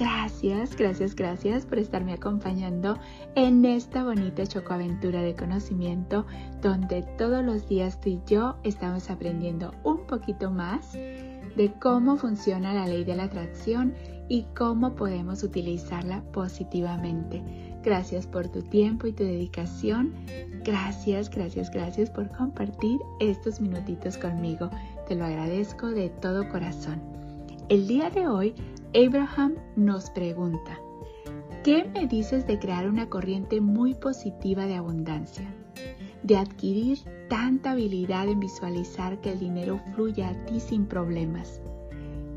Gracias, gracias, gracias por estarme acompañando en esta bonita chocoaventura de conocimiento donde todos los días tú y yo estamos aprendiendo un poquito más de cómo funciona la ley de la atracción y cómo podemos utilizarla positivamente. Gracias por tu tiempo y tu dedicación. Gracias, gracias, gracias por compartir estos minutitos conmigo. Te lo agradezco de todo corazón. El día de hoy Abraham nos pregunta, ¿qué me dices de crear una corriente muy positiva de abundancia? De adquirir tanta habilidad en visualizar que el dinero fluya a ti sin problemas.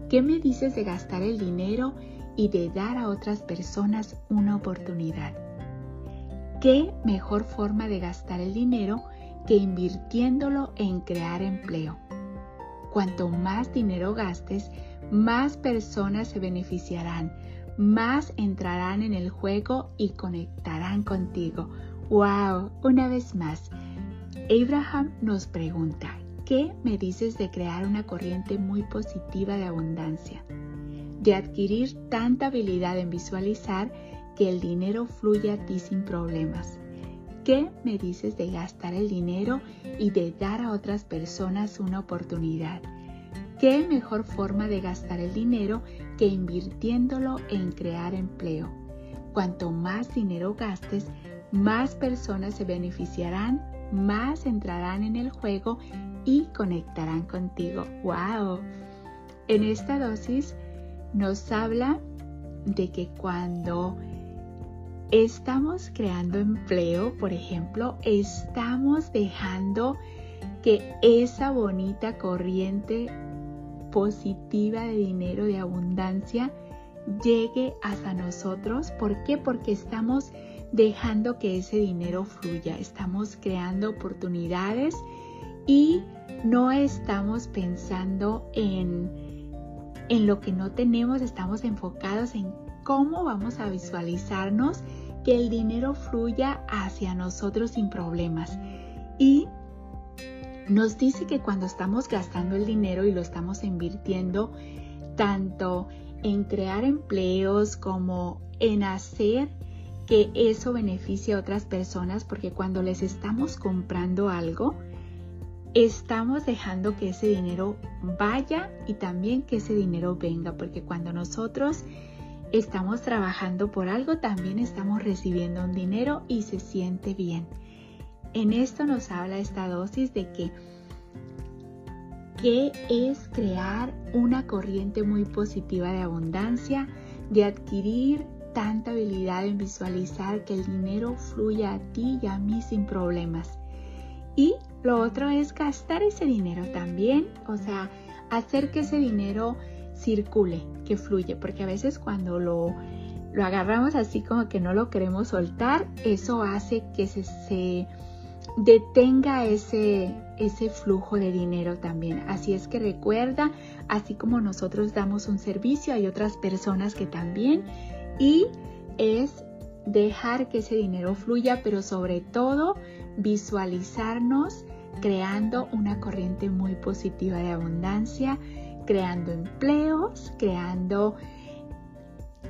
¿Qué me dices de gastar el dinero y de dar a otras personas una oportunidad? ¿Qué mejor forma de gastar el dinero que invirtiéndolo en crear empleo? Cuanto más dinero gastes, más personas se beneficiarán, más entrarán en el juego y conectarán contigo. ¡Wow! Una vez más, Abraham nos pregunta, ¿qué me dices de crear una corriente muy positiva de abundancia? De adquirir tanta habilidad en visualizar que el dinero fluya a ti sin problemas. ¿Qué me dices de gastar el dinero y de dar a otras personas una oportunidad? ¿Qué mejor forma de gastar el dinero que invirtiéndolo en crear empleo? Cuanto más dinero gastes, más personas se beneficiarán, más entrarán en el juego y conectarán contigo. ¡Wow! En esta dosis nos habla de que cuando estamos creando empleo, por ejemplo, estamos dejando que esa bonita corriente positiva de dinero, de abundancia, llegue hasta nosotros. ¿Por qué? Porque estamos dejando que ese dinero fluya, estamos creando oportunidades y no estamos pensando en, en lo que no tenemos, estamos enfocados en cómo vamos a visualizarnos que el dinero fluya hacia nosotros sin problemas. Y nos dice que cuando estamos gastando el dinero y lo estamos invirtiendo tanto en crear empleos como en hacer que eso beneficie a otras personas, porque cuando les estamos comprando algo, estamos dejando que ese dinero vaya y también que ese dinero venga, porque cuando nosotros estamos trabajando por algo, también estamos recibiendo un dinero y se siente bien. En esto nos habla esta dosis de que, es crear una corriente muy positiva de abundancia, de adquirir tanta habilidad en visualizar que el dinero fluya a ti y a mí sin problemas. Y lo otro es gastar ese dinero también, o sea, hacer que ese dinero circule, que fluye, porque a veces cuando lo, lo agarramos así como que no lo queremos soltar, eso hace que se, se detenga ese, ese flujo de dinero también. Así es que recuerda, así como nosotros damos un servicio, hay otras personas que también y es dejar que ese dinero fluya, pero sobre todo visualizarnos creando una corriente muy positiva de abundancia, creando empleos, creando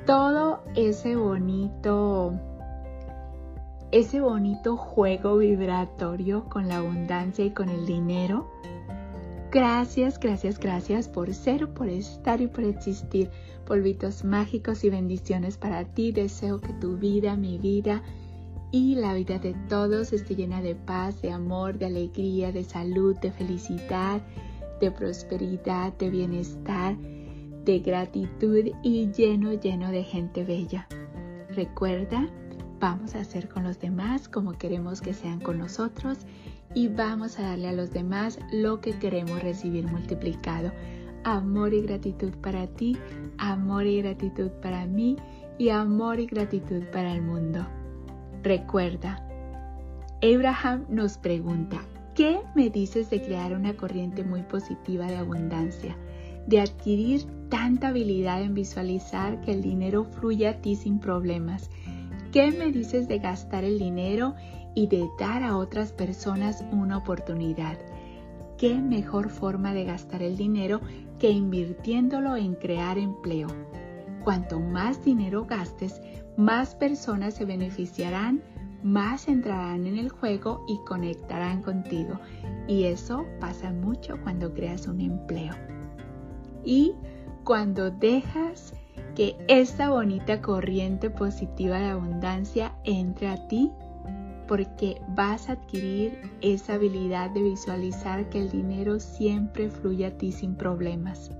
todo ese bonito ese bonito juego vibratorio con la abundancia y con el dinero. Gracias, gracias, gracias por ser, por estar y por existir. Polvitos mágicos y bendiciones para ti. Deseo que tu vida, mi vida y la vida de todos esté llena de paz, de amor, de alegría, de salud, de felicidad, de prosperidad, de bienestar, de gratitud y lleno, lleno de gente bella. Recuerda vamos a hacer con los demás como queremos que sean con nosotros y vamos a darle a los demás lo que queremos recibir multiplicado. Amor y gratitud para ti, amor y gratitud para mí y amor y gratitud para el mundo. Recuerda, Abraham nos pregunta, ¿Qué me dices de crear una corriente muy positiva de abundancia? De adquirir tanta habilidad en visualizar que el dinero fluya a ti sin problemas. ¿Qué me dices de gastar el dinero y de dar a otras personas una oportunidad? ¿Qué mejor forma de gastar el dinero que invirtiéndolo en crear empleo? Cuanto más dinero gastes, más personas se beneficiarán, más entrarán en el juego y conectarán contigo. Y eso pasa mucho cuando creas un empleo. Y cuando dejas que esta bonita corriente positiva de abundancia entre a ti, porque vas a adquirir esa habilidad de visualizar que el dinero siempre fluye a ti sin problemas.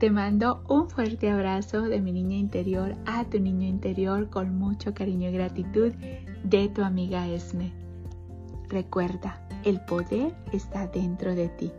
Te mando un fuerte abrazo de mi niña interior a tu niño interior con mucho cariño y gratitud de tu amiga Esme. Recuerda, el poder está dentro de ti.